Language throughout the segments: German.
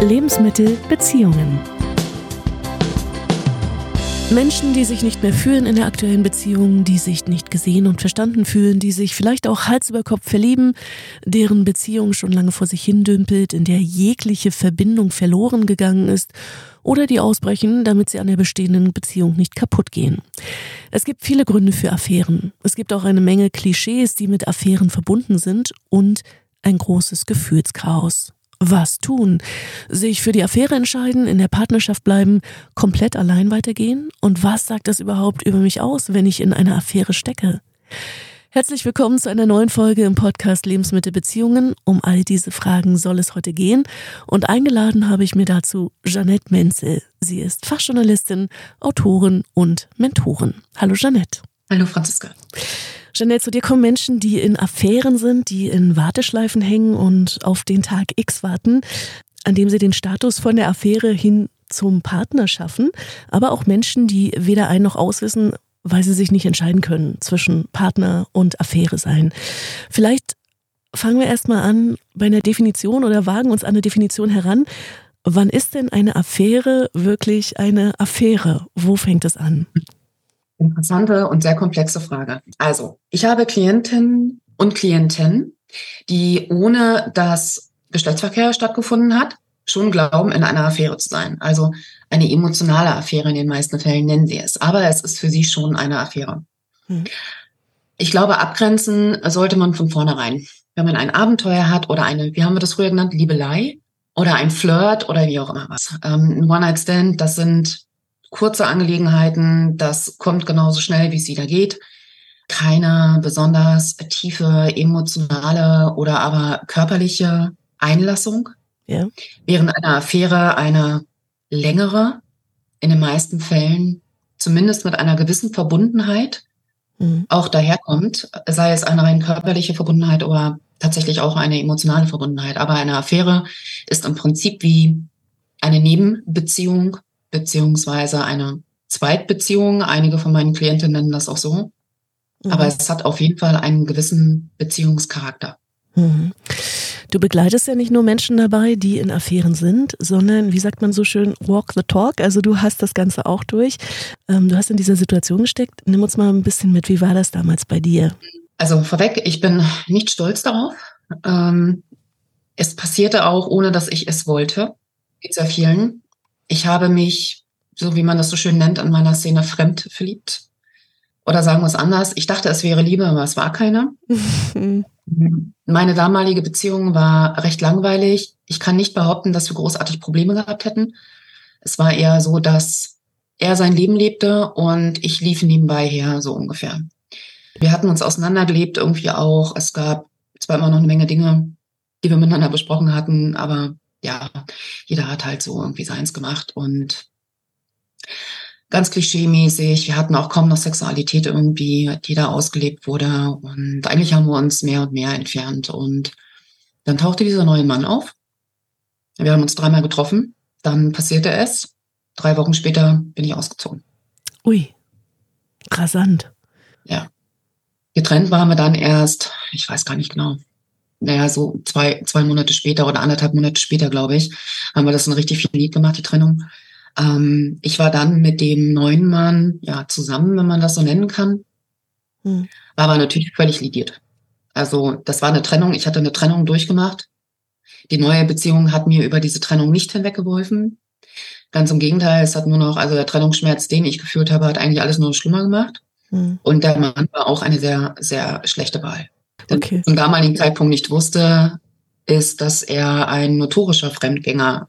Lebensmittel Beziehungen. Menschen, die sich nicht mehr fühlen in der aktuellen Beziehung, die sich nicht gesehen und verstanden fühlen, die sich vielleicht auch Hals über Kopf verlieben, deren Beziehung schon lange vor sich hindümpelt, in der jegliche Verbindung verloren gegangen ist oder die ausbrechen, damit sie an der bestehenden Beziehung nicht kaputt gehen. Es gibt viele Gründe für Affären. Es gibt auch eine Menge Klischees, die mit Affären verbunden sind und ein großes Gefühlschaos was tun? Sich für die Affäre entscheiden, in der Partnerschaft bleiben, komplett allein weitergehen? Und was sagt das überhaupt über mich aus, wenn ich in einer Affäre stecke? Herzlich willkommen zu einer neuen Folge im Podcast Lebensmittelbeziehungen. Um all diese Fragen soll es heute gehen. Und eingeladen habe ich mir dazu Jeanette Menzel. Sie ist Fachjournalistin, Autorin und Mentorin. Hallo Jeanette. Hallo Franziska. Janelle, zu dir kommen Menschen, die in Affären sind, die in Warteschleifen hängen und auf den Tag X warten, an dem sie den Status von der Affäre hin zum Partner schaffen, aber auch Menschen, die weder ein noch auswissen, weil sie sich nicht entscheiden können zwischen Partner und Affäre sein. Vielleicht fangen wir erstmal an bei einer Definition oder wagen uns an eine Definition heran. Wann ist denn eine Affäre wirklich eine Affäre? Wo fängt es an? Interessante und sehr komplexe Frage. Also, ich habe Klientinnen und Klienten, die ohne dass Geschlechtsverkehr stattgefunden hat, schon glauben, in einer Affäre zu sein. Also eine emotionale Affäre in den meisten Fällen nennen sie es. Aber es ist für sie schon eine Affäre. Hm. Ich glaube, abgrenzen sollte man von vornherein. Wenn man ein Abenteuer hat oder eine, wie haben wir das früher genannt, Liebelei oder ein Flirt oder wie auch immer was. Ähm, ein One-Night-Stand, das sind kurze Angelegenheiten, das kommt genauso schnell, wie es wieder geht. Keine besonders tiefe emotionale oder aber körperliche Einlassung. Ja. Während eine Affäre eine längere, in den meisten Fällen zumindest mit einer gewissen Verbundenheit mhm. auch daherkommt, sei es eine rein körperliche Verbundenheit oder tatsächlich auch eine emotionale Verbundenheit. Aber eine Affäre ist im Prinzip wie eine Nebenbeziehung beziehungsweise eine Zweitbeziehung. Einige von meinen Klienten nennen das auch so. Mhm. Aber es hat auf jeden Fall einen gewissen Beziehungscharakter. Mhm. Du begleitest ja nicht nur Menschen dabei, die in Affären sind, sondern, wie sagt man so schön, walk the talk. Also du hast das Ganze auch durch. Ähm, du hast in dieser Situation gesteckt. Nimm uns mal ein bisschen mit. Wie war das damals bei dir? Also vorweg, ich bin nicht stolz darauf. Ähm, es passierte auch, ohne dass ich es wollte. Mit sehr vielen. Ich habe mich, so wie man das so schön nennt, an meiner Szene fremd verliebt. Oder sagen wir es anders, ich dachte, es wäre Liebe, aber es war keine. Meine damalige Beziehung war recht langweilig. Ich kann nicht behaupten, dass wir großartig Probleme gehabt hätten. Es war eher so, dass er sein Leben lebte und ich lief nebenbei her, so ungefähr. Wir hatten uns auseinandergelebt irgendwie auch. Es gab zwar immer noch eine Menge Dinge, die wir miteinander besprochen hatten, aber ja, jeder hat halt so irgendwie seins gemacht und ganz klischeemäßig. Wir hatten auch kaum noch Sexualität irgendwie, die da ausgelebt wurde. Und eigentlich haben wir uns mehr und mehr entfernt. Und dann tauchte dieser neue Mann auf. Wir haben uns dreimal getroffen. Dann passierte es. Drei Wochen später bin ich ausgezogen. Ui, rasant. Ja. Getrennt waren wir dann erst, ich weiß gar nicht genau, naja, so zwei, zwei Monate später oder anderthalb Monate später, glaube ich, haben wir das dann richtig viel Lied gemacht, die Trennung. Ähm, ich war dann mit dem neuen Mann ja zusammen, wenn man das so nennen kann. Hm. War aber natürlich völlig lidiert. Also das war eine Trennung. Ich hatte eine Trennung durchgemacht. Die neue Beziehung hat mir über diese Trennung nicht hinweggeholfen. Ganz im Gegenteil, es hat nur noch, also der Trennungsschmerz, den ich gefühlt habe, hat eigentlich alles nur schlimmer gemacht. Hm. Und der Mann war auch eine sehr, sehr schlechte Wahl okay. zum damaligen Zeitpunkt nicht wusste, ist, dass er ein notorischer Fremdgänger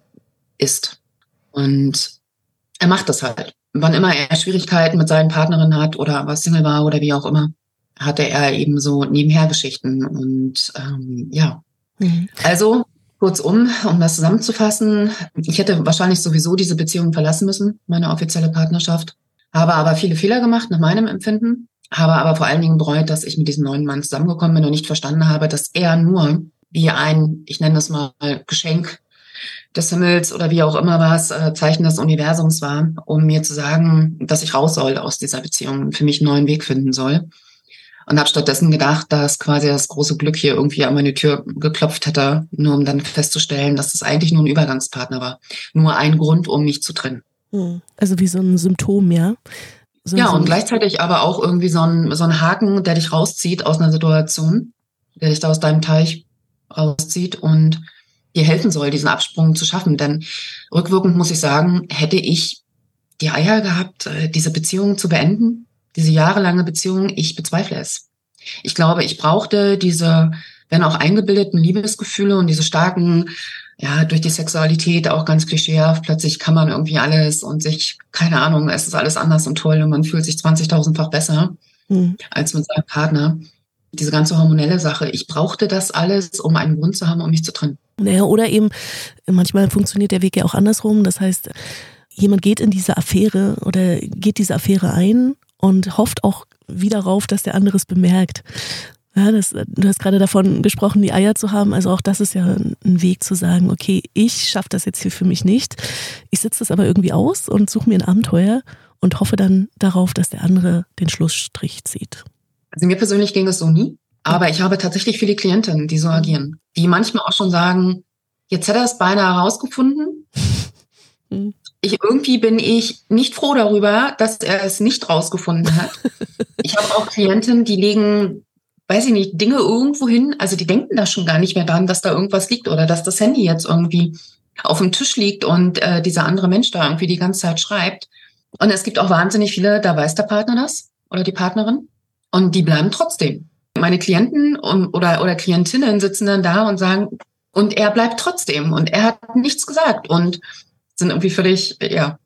ist. Und er macht das halt. Wann immer er Schwierigkeiten mit seinen Partnerinnen hat oder was Single war oder wie auch immer, hatte er eben so Nebenhergeschichten. Und ähm, ja. Mhm. Also, kurzum, um das zusammenzufassen, ich hätte wahrscheinlich sowieso diese Beziehung verlassen müssen, meine offizielle Partnerschaft. Habe aber viele Fehler gemacht nach meinem Empfinden habe aber vor allen Dingen bereut, dass ich mit diesem neuen Mann zusammengekommen bin und nicht verstanden habe, dass er nur wie ein, ich nenne das mal Geschenk des Himmels oder wie auch immer was, äh, Zeichen des Universums war, um mir zu sagen, dass ich raus soll aus dieser Beziehung und für mich einen neuen Weg finden soll. und habe stattdessen gedacht, dass quasi das große Glück hier irgendwie an meine Tür geklopft hätte, nur um dann festzustellen, dass es eigentlich nur ein Übergangspartner war. Nur ein Grund, um mich zu trennen. Hm. Also wie so ein Symptom, ja? So ja, und gleichzeitig aber auch irgendwie so ein, so ein Haken, der dich rauszieht aus einer Situation, der dich da aus deinem Teich rauszieht und dir helfen soll, diesen Absprung zu schaffen. Denn rückwirkend muss ich sagen, hätte ich die Eier gehabt, äh, diese Beziehung zu beenden, diese jahrelange Beziehung, ich bezweifle es. Ich glaube, ich brauchte diese, wenn auch eingebildeten Liebesgefühle und diese starken, ja, durch die Sexualität auch ganz klischeehaft, plötzlich kann man irgendwie alles und sich, keine Ahnung, es ist alles anders und toll und man fühlt sich 20.000-fach besser mhm. als mit seinem Partner. Diese ganze hormonelle Sache, ich brauchte das alles, um einen Grund zu haben, um mich zu trennen. Naja, oder eben, manchmal funktioniert der Weg ja auch andersrum. Das heißt, jemand geht in diese Affäre oder geht diese Affäre ein und hofft auch wieder darauf, dass der andere es bemerkt. Ja, das, du hast gerade davon gesprochen, die Eier zu haben. Also auch das ist ja ein Weg zu sagen, okay, ich schaffe das jetzt hier für mich nicht. Ich sitze das aber irgendwie aus und suche mir ein Abenteuer und hoffe dann darauf, dass der andere den Schlussstrich zieht. Also mir persönlich ging es so nie. Aber ich habe tatsächlich viele Klientinnen, die so agieren, die manchmal auch schon sagen, jetzt hätte er es beinahe herausgefunden. Ich irgendwie bin ich nicht froh darüber, dass er es nicht rausgefunden hat. ich habe auch Klientinnen, die legen, weiß ich nicht, Dinge irgendwo hin. Also die denken da schon gar nicht mehr dran, dass da irgendwas liegt oder dass das Handy jetzt irgendwie auf dem Tisch liegt und äh, dieser andere Mensch da irgendwie die ganze Zeit schreibt. Und es gibt auch wahnsinnig viele, da weiß der Partner das oder die Partnerin und die bleiben trotzdem. Meine Klienten und, oder, oder Klientinnen sitzen dann da und sagen, und er bleibt trotzdem und er hat nichts gesagt und sind irgendwie völlig, ja.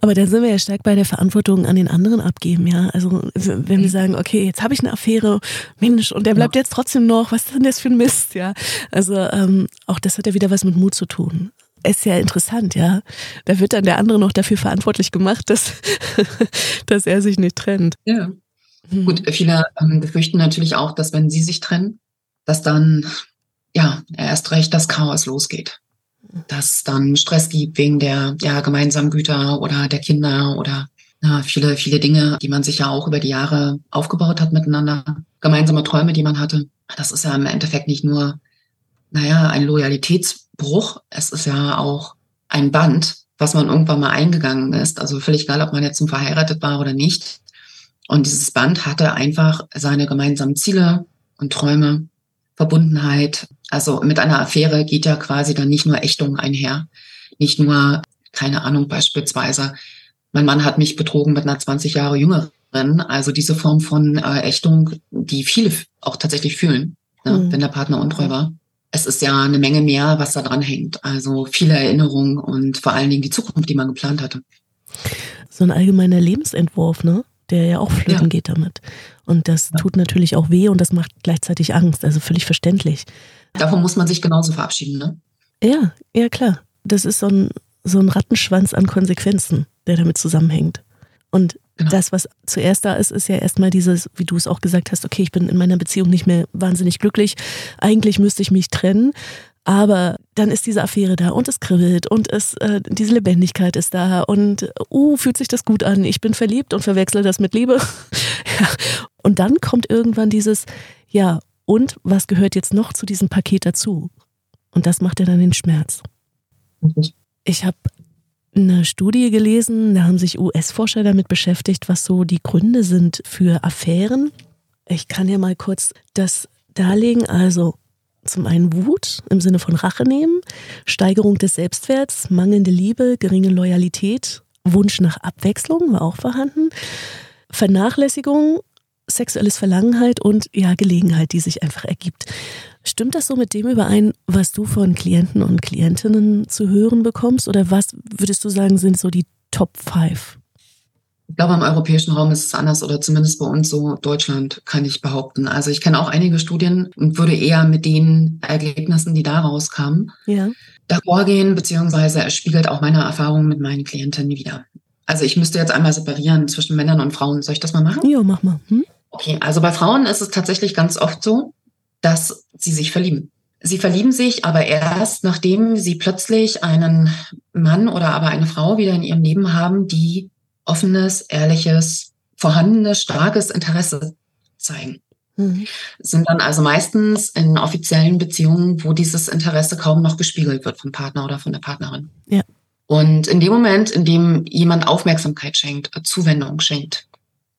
Aber da sind wir ja stark bei der Verantwortung an den anderen abgeben, ja. Also wenn wir mhm. sagen, okay, jetzt habe ich eine Affäre, Mensch, und der bleibt jetzt trotzdem noch, was ist denn das für ein Mist, ja. Also ähm, auch das hat ja wieder was mit Mut zu tun. Ist ja interessant, ja. Da wird dann der andere noch dafür verantwortlich gemacht, dass, dass er sich nicht trennt. Ja. Hm. Gut, viele ähm, befürchten natürlich auch, dass wenn sie sich trennen, dass dann ja erst recht das Chaos losgeht dass dann Stress gibt wegen der ja, gemeinsamen Güter oder der Kinder oder ja, viele, viele Dinge, die man sich ja auch über die Jahre aufgebaut hat miteinander, gemeinsame Träume, die man hatte. Das ist ja im Endeffekt nicht nur, naja, ein Loyalitätsbruch, es ist ja auch ein Band, was man irgendwann mal eingegangen ist. Also völlig egal, ob man jetzt verheiratet war oder nicht. Und dieses Band hatte einfach seine gemeinsamen Ziele und Träume, Verbundenheit, also mit einer Affäre geht ja quasi dann nicht nur Ächtung einher. Nicht nur, keine Ahnung, beispielsweise, mein Mann hat mich betrogen mit einer 20 Jahre jüngeren. Also diese Form von äh, Ächtung, die viele auch tatsächlich fühlen, ne, mhm. wenn der Partner untreu war. Es ist ja eine Menge mehr, was da dran hängt. Also viele Erinnerungen und vor allen Dingen die Zukunft, die man geplant hatte. So ein allgemeiner Lebensentwurf, ne? Der ja auch flöten ja. geht damit. Und das ja. tut natürlich auch weh und das macht gleichzeitig Angst. Also völlig verständlich. Davon muss man sich genauso verabschieden, ne? Ja, ja klar. Das ist so ein, so ein Rattenschwanz an Konsequenzen, der damit zusammenhängt. Und genau. das, was zuerst da ist, ist ja erstmal dieses, wie du es auch gesagt hast, okay, ich bin in meiner Beziehung nicht mehr wahnsinnig glücklich. Eigentlich müsste ich mich trennen. Aber dann ist diese Affäre da und es kribbelt und es, äh, diese Lebendigkeit ist da und uh, fühlt sich das gut an. Ich bin verliebt und verwechsel das mit Liebe. ja. Und dann kommt irgendwann dieses, ja, und was gehört jetzt noch zu diesem Paket dazu? Und das macht ja dann den Schmerz. Ich habe eine Studie gelesen, da haben sich US-Forscher damit beschäftigt, was so die Gründe sind für Affären. Ich kann ja mal kurz das darlegen. Also zum einen Wut im Sinne von Rache nehmen, Steigerung des Selbstwerts, mangelnde Liebe, geringe Loyalität, Wunsch nach Abwechslung war auch vorhanden, Vernachlässigung sexuelles Verlangen halt und ja, Gelegenheit, die sich einfach ergibt. Stimmt das so mit dem überein, was du von Klienten und Klientinnen zu hören bekommst? Oder was würdest du sagen, sind so die Top 5? Ich glaube, im europäischen Raum ist es anders oder zumindest bei uns so Deutschland, kann ich behaupten. Also ich kenne auch einige Studien und würde eher mit den Ergebnissen, die da rauskamen, ja. davor gehen, beziehungsweise es spiegelt auch meine Erfahrungen mit meinen Klientinnen wieder. Also ich müsste jetzt einmal separieren zwischen Männern und Frauen. Soll ich das mal machen? Ja, mach mal. Hm? Okay, also bei Frauen ist es tatsächlich ganz oft so, dass sie sich verlieben. Sie verlieben sich aber erst, nachdem sie plötzlich einen Mann oder aber eine Frau wieder in ihrem Leben haben, die offenes, ehrliches, vorhandenes, starkes Interesse zeigen. Mhm. Sind dann also meistens in offiziellen Beziehungen, wo dieses Interesse kaum noch gespiegelt wird vom Partner oder von der Partnerin. Ja. Und in dem Moment, in dem jemand Aufmerksamkeit schenkt, Zuwendung schenkt,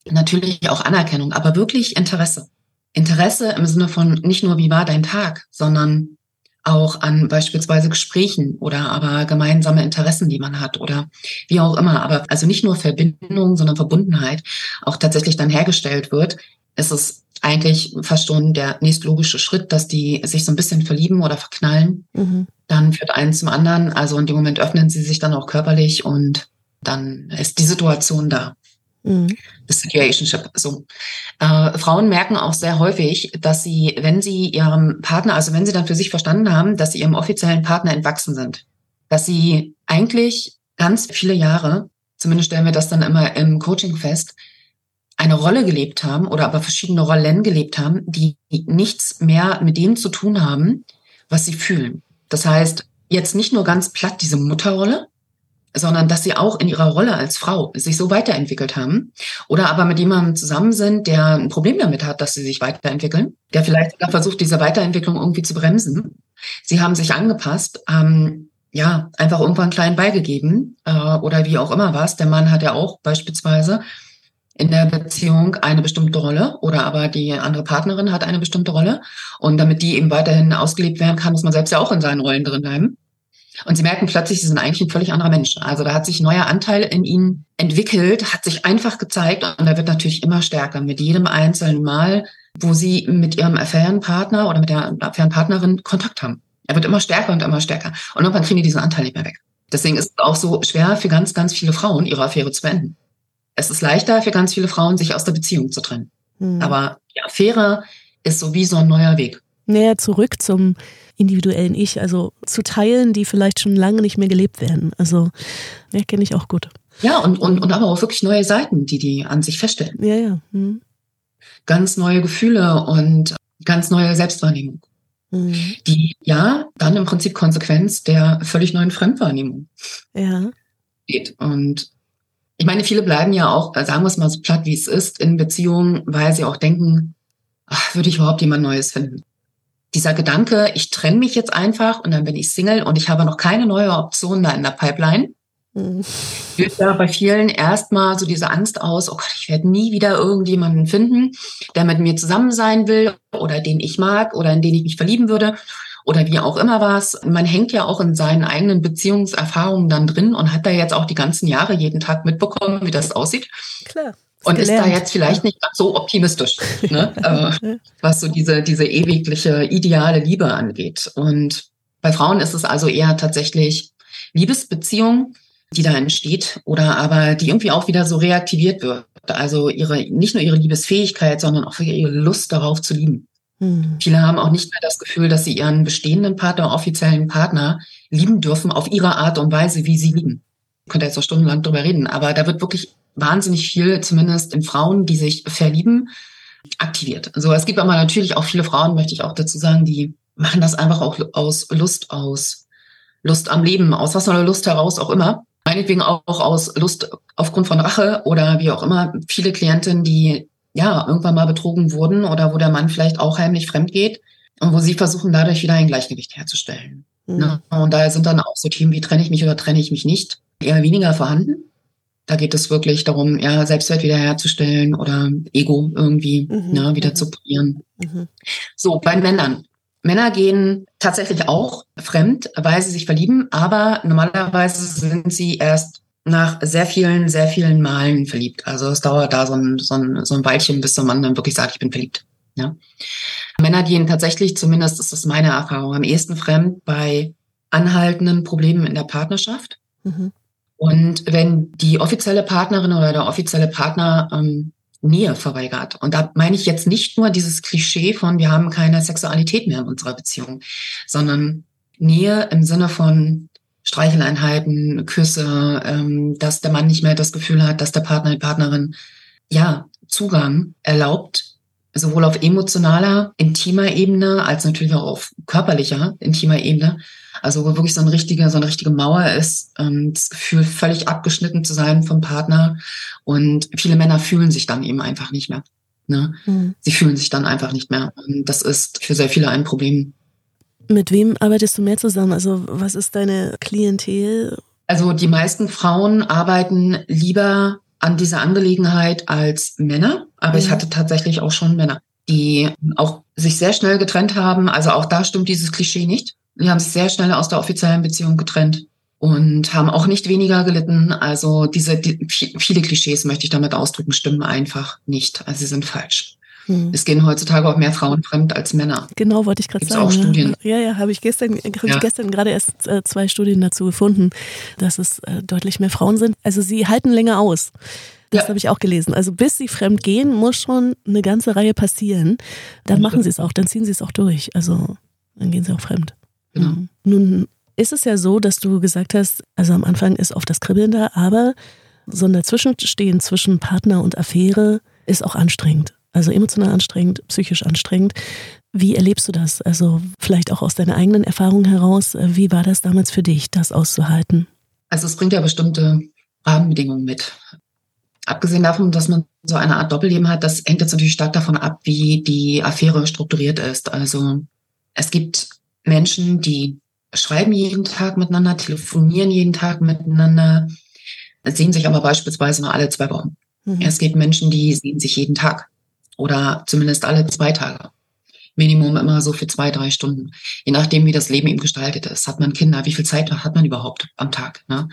natürlich auch Anerkennung, aber wirklich Interesse. Interesse im Sinne von nicht nur, wie war dein Tag, sondern auch an beispielsweise Gesprächen oder aber gemeinsame Interessen, die man hat oder wie auch immer. Aber also nicht nur Verbindung, sondern Verbundenheit auch tatsächlich dann hergestellt wird, ist es eigentlich fast schon der nächstlogische Schritt, dass die sich so ein bisschen verlieben oder verknallen. Mhm. Dann führt eins zum anderen. Also in dem Moment öffnen sie sich dann auch körperlich und dann ist die Situation da. Mhm. Situationship. So. Äh, Frauen merken auch sehr häufig, dass sie, wenn sie ihrem Partner, also wenn sie dann für sich verstanden haben, dass sie ihrem offiziellen Partner entwachsen sind, dass sie eigentlich ganz viele Jahre, zumindest stellen wir das dann immer im Coaching fest, eine Rolle gelebt haben oder aber verschiedene Rollen gelebt haben, die nichts mehr mit dem zu tun haben, was sie fühlen. Das heißt, jetzt nicht nur ganz platt diese Mutterrolle, sondern dass sie auch in ihrer Rolle als Frau sich so weiterentwickelt haben oder aber mit jemandem zusammen sind, der ein Problem damit hat, dass sie sich weiterentwickeln, der vielleicht sogar versucht, diese Weiterentwicklung irgendwie zu bremsen. Sie haben sich angepasst, haben ja einfach irgendwann klein beigegeben äh, oder wie auch immer was. Der Mann hat ja auch beispielsweise in der Beziehung eine bestimmte Rolle oder aber die andere Partnerin hat eine bestimmte Rolle und damit die eben weiterhin ausgelebt werden kann, muss man selbst ja auch in seinen Rollen drin bleiben. Und sie merken plötzlich, sie sind eigentlich ein völlig anderer Mensch. Also da hat sich ein neuer Anteil in ihnen entwickelt, hat sich einfach gezeigt und er wird natürlich immer stärker mit jedem einzelnen Mal, wo sie mit ihrem Affärenpartner oder mit der Affärenpartnerin Kontakt haben. Er wird immer stärker und immer stärker. Und irgendwann kriegen die diesen Anteil nicht mehr weg. Deswegen ist es auch so schwer für ganz, ganz viele Frauen, ihre Affäre zu beenden. Es ist leichter für ganz viele Frauen, sich aus der Beziehung zu trennen. Mhm. Aber die Affäre ist so wie so ein neuer Weg. Näher zurück zum individuellen Ich, also zu teilen, die vielleicht schon lange nicht mehr gelebt werden. Also, ja, kenne ich auch gut. Ja, und, und, und aber auch wirklich neue Seiten, die die an sich feststellen. Ja, ja. Mhm. Ganz neue Gefühle und ganz neue Selbstwahrnehmung. Mhm. Die ja dann im Prinzip Konsequenz der völlig neuen Fremdwahrnehmung ja. geht. Und ich meine, viele bleiben ja auch, sagen wir es mal so platt, wie es ist, in Beziehungen, weil sie auch denken, ach, würde ich überhaupt jemand Neues finden? Dieser Gedanke, ich trenne mich jetzt einfach und dann bin ich Single und ich habe noch keine neue Option da in der Pipeline, mhm. löst ja bei vielen erstmal so diese Angst aus, oh Gott, ich werde nie wieder irgendjemanden finden, der mit mir zusammen sein will oder den ich mag oder in den ich mich verlieben würde oder wie auch immer was. Man hängt ja auch in seinen eigenen Beziehungserfahrungen dann drin und hat da jetzt auch die ganzen Jahre jeden Tag mitbekommen, wie das aussieht. Klar. Und ist da jetzt vielleicht nicht so optimistisch, ne? äh, was so diese, diese ewigliche ideale Liebe angeht. Und bei Frauen ist es also eher tatsächlich Liebesbeziehung, die da entsteht oder aber die irgendwie auch wieder so reaktiviert wird. Also ihre, nicht nur ihre Liebesfähigkeit, sondern auch ihre Lust darauf zu lieben. Hm. Viele haben auch nicht mehr das Gefühl, dass sie ihren bestehenden Partner, offiziellen Partner lieben dürfen auf ihre Art und Weise, wie sie lieben. Könnte jetzt so stundenlang drüber reden, aber da wird wirklich wahnsinnig viel, zumindest in Frauen, die sich verlieben, aktiviert. Also es gibt aber natürlich auch viele Frauen, möchte ich auch dazu sagen, die machen das einfach auch aus Lust aus, Lust am Leben, aus was soll Lust heraus auch immer. Meinetwegen auch aus Lust aufgrund von Rache oder wie auch immer. Viele Klientinnen, die ja irgendwann mal betrogen wurden oder wo der Mann vielleicht auch heimlich fremd geht und wo sie versuchen, dadurch wieder ein Gleichgewicht herzustellen. Mhm. Und daher sind dann auch so Themen wie trenne ich mich oder trenne ich mich nicht eher weniger vorhanden. Da geht es wirklich darum, ja, Selbstwert wiederherzustellen oder Ego irgendwie mhm. ne, wieder mhm. zu polieren. Mhm. So, bei Männern. Männer gehen tatsächlich auch fremd, weil sie sich verlieben, aber normalerweise sind sie erst nach sehr vielen, sehr vielen Malen verliebt. Also es dauert da so ein, so ein, so ein Weilchen, bis der Mann dann wirklich sagt, ich bin verliebt. Ja. Männer gehen tatsächlich, zumindest ist das meine Erfahrung, am ehesten fremd bei anhaltenden Problemen in der Partnerschaft. Mhm. Und wenn die offizielle Partnerin oder der offizielle Partner ähm, Nähe verweigert. Und da meine ich jetzt nicht nur dieses Klischee von, wir haben keine Sexualität mehr in unserer Beziehung, sondern Nähe im Sinne von Streicheleinheiten, Küsse, ähm, dass der Mann nicht mehr das Gefühl hat, dass der Partner, die Partnerin, ja, Zugang erlaubt, sowohl auf emotionaler, intimer Ebene als natürlich auch auf körperlicher, intimer Ebene, also wo wirklich so eine richtige, so eine richtige Mauer ist, ähm, das Gefühl, völlig abgeschnitten zu sein vom Partner. Und viele Männer fühlen sich dann eben einfach nicht mehr. Ne? Mhm. Sie fühlen sich dann einfach nicht mehr. Und das ist für sehr viele ein Problem. Mit wem arbeitest du mehr zusammen? Also was ist deine Klientel? Also die meisten Frauen arbeiten lieber an dieser Angelegenheit als Männer, aber mhm. ich hatte tatsächlich auch schon Männer, die auch sich sehr schnell getrennt haben. Also auch da stimmt dieses Klischee nicht. Die haben sich sehr schnell aus der offiziellen Beziehung getrennt und haben auch nicht weniger gelitten. Also diese die, viele Klischees möchte ich damit ausdrücken, stimmen einfach nicht. Also sie sind falsch. Hm. Es gehen heutzutage auch mehr Frauen fremd als Männer. Genau, wollte ich gerade sagen. auch Studien. Ja, ja, habe ich gestern, hab ja. ich gestern gerade erst äh, zwei Studien dazu gefunden, dass es äh, deutlich mehr Frauen sind. Also sie halten länger aus. Das ja. habe ich auch gelesen. Also bis sie fremd gehen, muss schon eine ganze Reihe passieren. Dann machen sie es auch, dann ziehen sie es auch durch. Also dann gehen sie auch fremd. Genau. Mhm. Nun ist es ja so, dass du gesagt hast, also am Anfang ist oft das Kribbeln da, aber so ein Dazwischenstehen zwischen Partner und Affäre ist auch anstrengend. Also emotional anstrengend, psychisch anstrengend. Wie erlebst du das? Also vielleicht auch aus deiner eigenen Erfahrung heraus. Wie war das damals für dich, das auszuhalten? Also es bringt ja bestimmte Rahmenbedingungen mit. Abgesehen davon, dass man so eine Art Doppelleben hat, das hängt jetzt natürlich stark davon ab, wie die Affäre strukturiert ist. Also es gibt Menschen, die schreiben jeden Tag miteinander, telefonieren jeden Tag miteinander, sehen sich aber beispielsweise nur alle zwei Wochen. Mhm. Es gibt Menschen, die sehen sich jeden Tag oder zumindest alle zwei Tage. Minimum immer so für zwei, drei Stunden. Je nachdem, wie das Leben eben gestaltet ist. Hat man Kinder? Wie viel Zeit hat man überhaupt am Tag? Ne?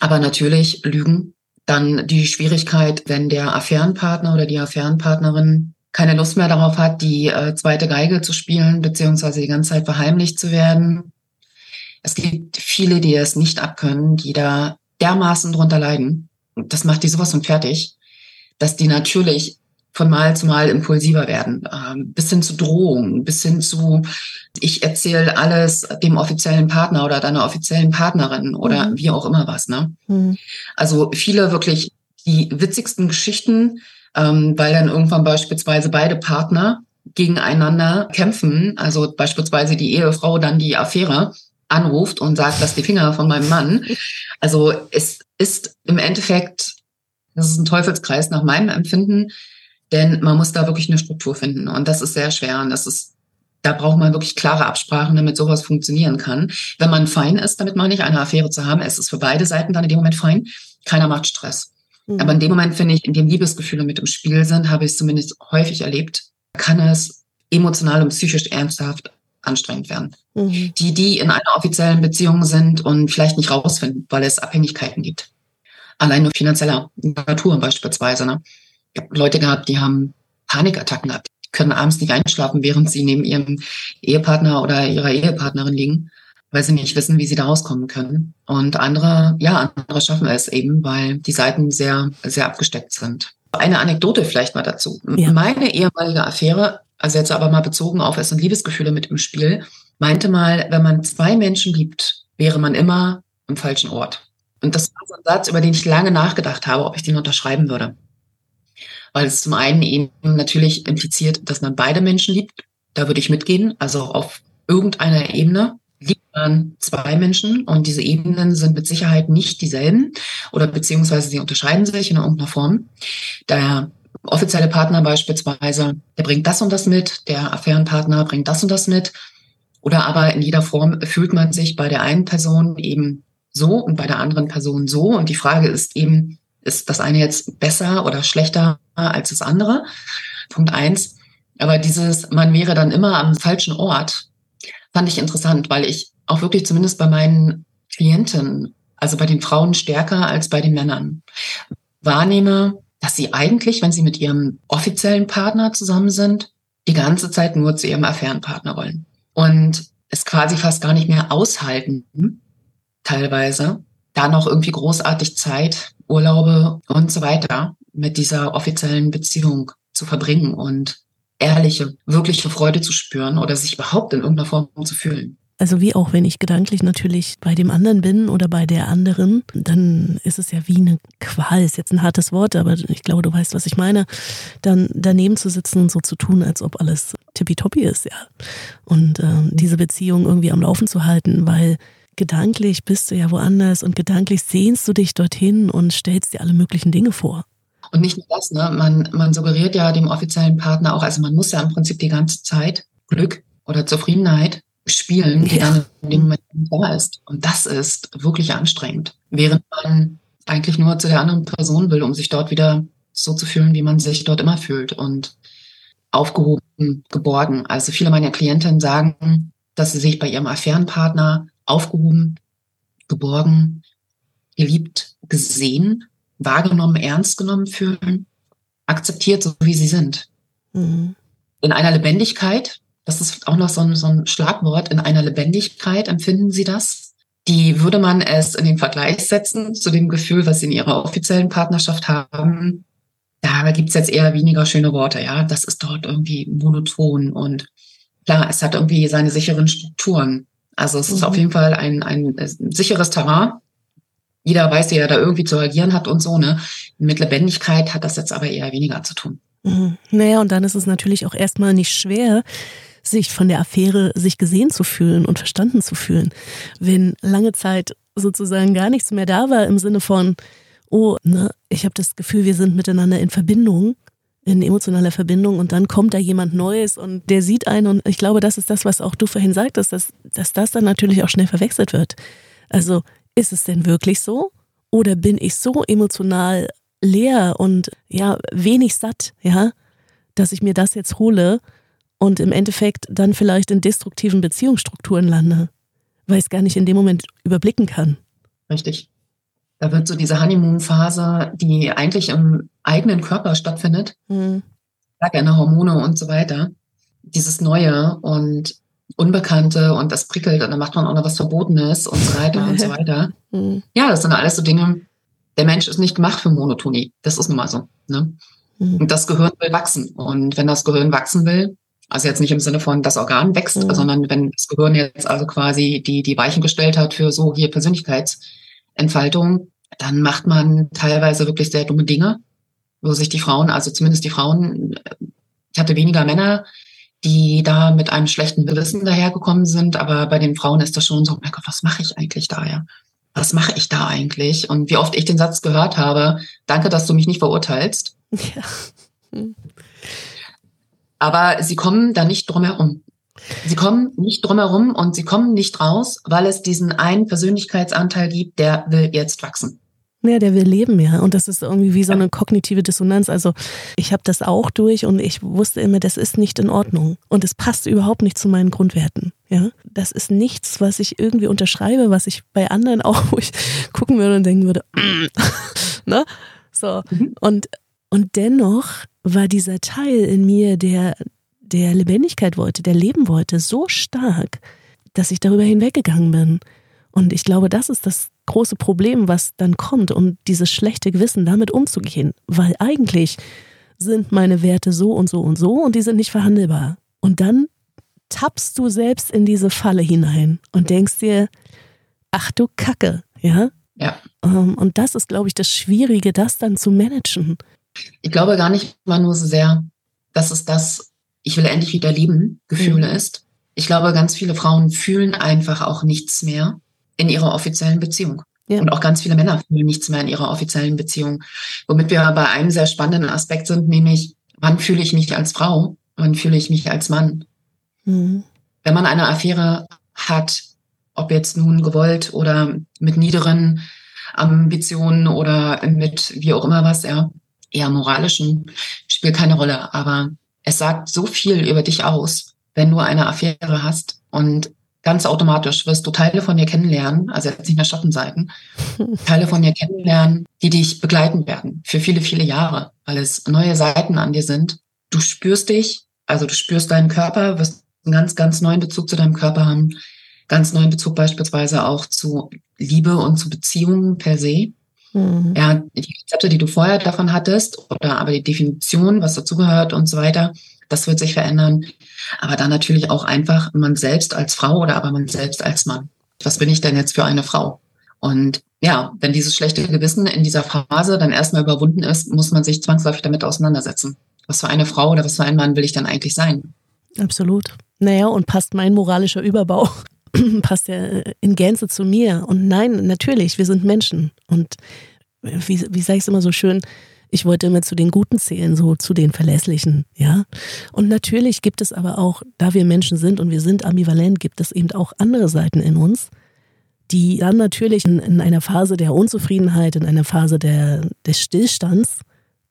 Aber natürlich Lügen. Dann die Schwierigkeit, wenn der Affärenpartner oder die Affärenpartnerin keine Lust mehr darauf hat, die äh, zweite Geige zu spielen, beziehungsweise die ganze Zeit verheimlicht zu werden. Es gibt viele, die es nicht abkönnen, die da dermaßen drunter leiden. Das macht die sowas von fertig, dass die natürlich von Mal zu Mal impulsiver werden, ähm, bis hin zu Drohungen, bis hin zu, ich erzähle alles dem offiziellen Partner oder deiner offiziellen Partnerin oder mhm. wie auch immer was. Ne? Mhm. Also viele wirklich die witzigsten Geschichten, ähm, weil dann irgendwann beispielsweise beide Partner gegeneinander kämpfen, also beispielsweise die Ehefrau dann die Affäre anruft und sagt, lass die Finger von meinem Mann. Also es ist im Endeffekt, das ist ein Teufelskreis nach meinem Empfinden, denn man muss da wirklich eine Struktur finden und das ist sehr schwer und das ist da braucht man wirklich klare Absprachen, damit sowas funktionieren kann. Wenn man fein ist, damit man nicht eine Affäre zu haben, ist es für beide Seiten dann in dem Moment fein. Keiner macht Stress. Mhm. Aber in dem Moment finde ich, in dem Liebesgefühle mit im Spiel sind, habe ich es zumindest häufig erlebt, kann es emotional und psychisch ernsthaft anstrengend werden. Mhm. Die, die in einer offiziellen Beziehung sind und vielleicht nicht rausfinden, weil es Abhängigkeiten gibt. Allein nur finanzieller Natur beispielsweise. Ne? Ich habe Leute gehabt, die haben Panikattacken gehabt, die können abends nicht einschlafen, während sie neben ihrem Ehepartner oder ihrer Ehepartnerin liegen, weil sie nicht wissen, wie sie da rauskommen können. Und andere, ja, andere schaffen es eben, weil die Seiten sehr, sehr abgesteckt sind. Eine Anekdote vielleicht mal dazu. Ja. Meine ehemalige Affäre, also jetzt aber mal bezogen auf es sind Liebesgefühle mit im Spiel, meinte mal, wenn man zwei Menschen liebt, wäre man immer im falschen Ort. Und das war so ein Satz, über den ich lange nachgedacht habe, ob ich den unterschreiben würde weil es zum einen eben natürlich impliziert, dass man beide Menschen liebt. Da würde ich mitgehen. Also auf irgendeiner Ebene liebt man zwei Menschen und diese Ebenen sind mit Sicherheit nicht dieselben oder beziehungsweise sie unterscheiden sich in irgendeiner Form. Der offizielle Partner beispielsweise, der bringt das und das mit, der Affärenpartner bringt das und das mit. Oder aber in jeder Form fühlt man sich bei der einen Person eben so und bei der anderen Person so. Und die Frage ist eben, ist das eine jetzt besser oder schlechter als das andere? Punkt eins. Aber dieses, man wäre dann immer am falschen Ort, fand ich interessant, weil ich auch wirklich zumindest bei meinen Klienten, also bei den Frauen stärker als bei den Männern, wahrnehme, dass sie eigentlich, wenn sie mit ihrem offiziellen Partner zusammen sind, die ganze Zeit nur zu ihrem Affärenpartner wollen. Und es quasi fast gar nicht mehr aushalten, teilweise, da noch irgendwie großartig Zeit Urlaube und so weiter mit dieser offiziellen Beziehung zu verbringen und ehrliche, wirkliche Freude zu spüren oder sich überhaupt in irgendeiner Form zu fühlen. Also wie auch wenn ich gedanklich natürlich bei dem anderen bin oder bei der anderen, dann ist es ja wie eine Qual, ist jetzt ein hartes Wort, aber ich glaube, du weißt, was ich meine, dann daneben zu sitzen und so zu tun, als ob alles tippitoppi ist, ja. Und ähm, diese Beziehung irgendwie am Laufen zu halten, weil gedanklich bist du ja woanders und gedanklich sehnst du dich dorthin und stellst dir alle möglichen Dinge vor. Und nicht nur das, ne? man, man suggeriert ja dem offiziellen Partner auch, also man muss ja im Prinzip die ganze Zeit Glück oder Zufriedenheit spielen, die ja. dann in dem Moment da ist. Und das ist wirklich anstrengend. Während man eigentlich nur zu der anderen Person will, um sich dort wieder so zu fühlen, wie man sich dort immer fühlt und aufgehoben, geborgen. Also viele meiner Klientinnen sagen, dass sie sich bei ihrem Affärenpartner aufgehoben, geborgen, geliebt, gesehen, wahrgenommen, ernst genommen fühlen, akzeptiert, so wie sie sind. Mhm. In einer Lebendigkeit, das ist auch noch so ein, so ein Schlagwort, in einer Lebendigkeit empfinden sie das. Die würde man es in den Vergleich setzen zu dem Gefühl, was sie in ihrer offiziellen Partnerschaft haben. Da gibt es jetzt eher weniger schöne Worte, ja. Das ist dort irgendwie monoton und klar, es hat irgendwie seine sicheren Strukturen. Also es mhm. ist auf jeden Fall ein, ein sicheres Terrain. Jeder weiß, ja, da irgendwie zu agieren hat und so, ne? Mit Lebendigkeit hat das jetzt aber eher weniger zu tun. Mhm. Naja, und dann ist es natürlich auch erstmal nicht schwer, sich von der Affäre sich gesehen zu fühlen und verstanden zu fühlen. Wenn lange Zeit sozusagen gar nichts mehr da war im Sinne von, oh, ne, ich habe das Gefühl, wir sind miteinander in Verbindung, in emotionaler Verbindung und dann kommt da jemand Neues und der sieht einen und ich glaube, das ist das, was auch du vorhin sagtest, dass, dass das dann natürlich auch schnell verwechselt wird. Also ist es denn wirklich so? Oder bin ich so emotional leer und ja, wenig satt, ja, dass ich mir das jetzt hole und im Endeffekt dann vielleicht in destruktiven Beziehungsstrukturen lande, weil ich es gar nicht in dem Moment überblicken kann. Richtig. Da wird so diese Honeymoon-Phase, die eigentlich im eigenen Körper stattfindet, mhm. gerne Hormone und so weiter, dieses Neue und Unbekannte und das prickelt und dann macht man auch noch was Verbotenes und so weiter und so weiter. Mhm. Ja, das sind alles so Dinge, der Mensch ist nicht gemacht für Monotonie. Das ist nun mal so. Ne? Mhm. Und das Gehirn will wachsen. Und wenn das Gehirn wachsen will, also jetzt nicht im Sinne von das Organ wächst, mhm. sondern wenn das Gehirn jetzt also quasi die, die Weichen gestellt hat für so hier Persönlichkeitsentfaltung, dann macht man teilweise wirklich sehr dumme Dinge, wo sich die Frauen, also zumindest die Frauen, ich hatte weniger Männer, die da mit einem schlechten Gewissen dahergekommen sind, aber bei den Frauen ist das schon so, mein Gott, was mache ich eigentlich da, ja? Was mache ich da eigentlich? Und wie oft ich den Satz gehört habe, danke, dass du mich nicht verurteilst. Ja. Hm. Aber sie kommen da nicht drum herum. Sie kommen nicht drum herum und sie kommen nicht raus, weil es diesen einen Persönlichkeitsanteil gibt, der will jetzt wachsen. Ja, der will leben, ja. Und das ist irgendwie wie so eine kognitive Dissonanz. Also ich habe das auch durch und ich wusste immer, das ist nicht in Ordnung. Und es passt überhaupt nicht zu meinen Grundwerten. Ja, das ist nichts, was ich irgendwie unterschreibe, was ich bei anderen auch, wo ich gucken würde und denken würde, ne? So. Mhm. Und, und dennoch war dieser Teil in mir, der, der Lebendigkeit wollte, der leben wollte, so stark, dass ich darüber hinweggegangen bin. Und ich glaube, das ist das große Problem, was dann kommt, um dieses schlechte Gewissen damit umzugehen. Weil eigentlich sind meine Werte so und so und so und die sind nicht verhandelbar. Und dann tappst du selbst in diese Falle hinein und denkst dir, ach du Kacke, ja? Ja. Ähm, und das ist, glaube ich, das Schwierige, das dann zu managen. Ich glaube gar nicht mal nur so sehr, dass es das, ich will endlich wieder leben, Gefühl mhm. ist. Ich glaube, ganz viele Frauen fühlen einfach auch nichts mehr in ihrer offiziellen Beziehung. Ja. Und auch ganz viele Männer fühlen nichts mehr in ihrer offiziellen Beziehung. Womit wir bei einem sehr spannenden Aspekt sind, nämlich, wann fühle ich mich als Frau? Wann fühle ich mich als Mann? Mhm. Wenn man eine Affäre hat, ob jetzt nun gewollt oder mit niederen Ambitionen oder mit wie auch immer was, ja, eher moralischen, spielt keine Rolle. Aber es sagt so viel über dich aus, wenn du eine Affäre hast und ganz automatisch wirst du Teile von dir kennenlernen, also jetzt nicht mehr Schattenseiten, Teile von dir kennenlernen, die dich begleiten werden für viele, viele Jahre, weil es neue Seiten an dir sind. Du spürst dich, also du spürst deinen Körper, wirst einen ganz, ganz neuen Bezug zu deinem Körper haben, ganz neuen Bezug beispielsweise auch zu Liebe und zu Beziehungen per se. Mhm. Ja, die Konzepte, die du vorher davon hattest, oder aber die Definition, was dazugehört und so weiter, das wird sich verändern. Aber dann natürlich auch einfach man selbst als Frau oder aber man selbst als Mann. Was bin ich denn jetzt für eine Frau? Und ja, wenn dieses schlechte Gewissen in dieser Phase dann erstmal überwunden ist, muss man sich zwangsläufig damit auseinandersetzen. Was für eine Frau oder was für ein Mann will ich dann eigentlich sein? Absolut. Naja, und passt mein moralischer Überbau, passt ja in Gänze zu mir. Und nein, natürlich, wir sind Menschen. Und wie, wie sage ich es immer so schön, Ich wollte immer zu den Guten zählen, so zu den Verlässlichen, ja. Und natürlich gibt es aber auch, da wir Menschen sind und wir sind ambivalent, gibt es eben auch andere Seiten in uns, die dann natürlich in, in einer Phase der Unzufriedenheit, in einer Phase der, des Stillstands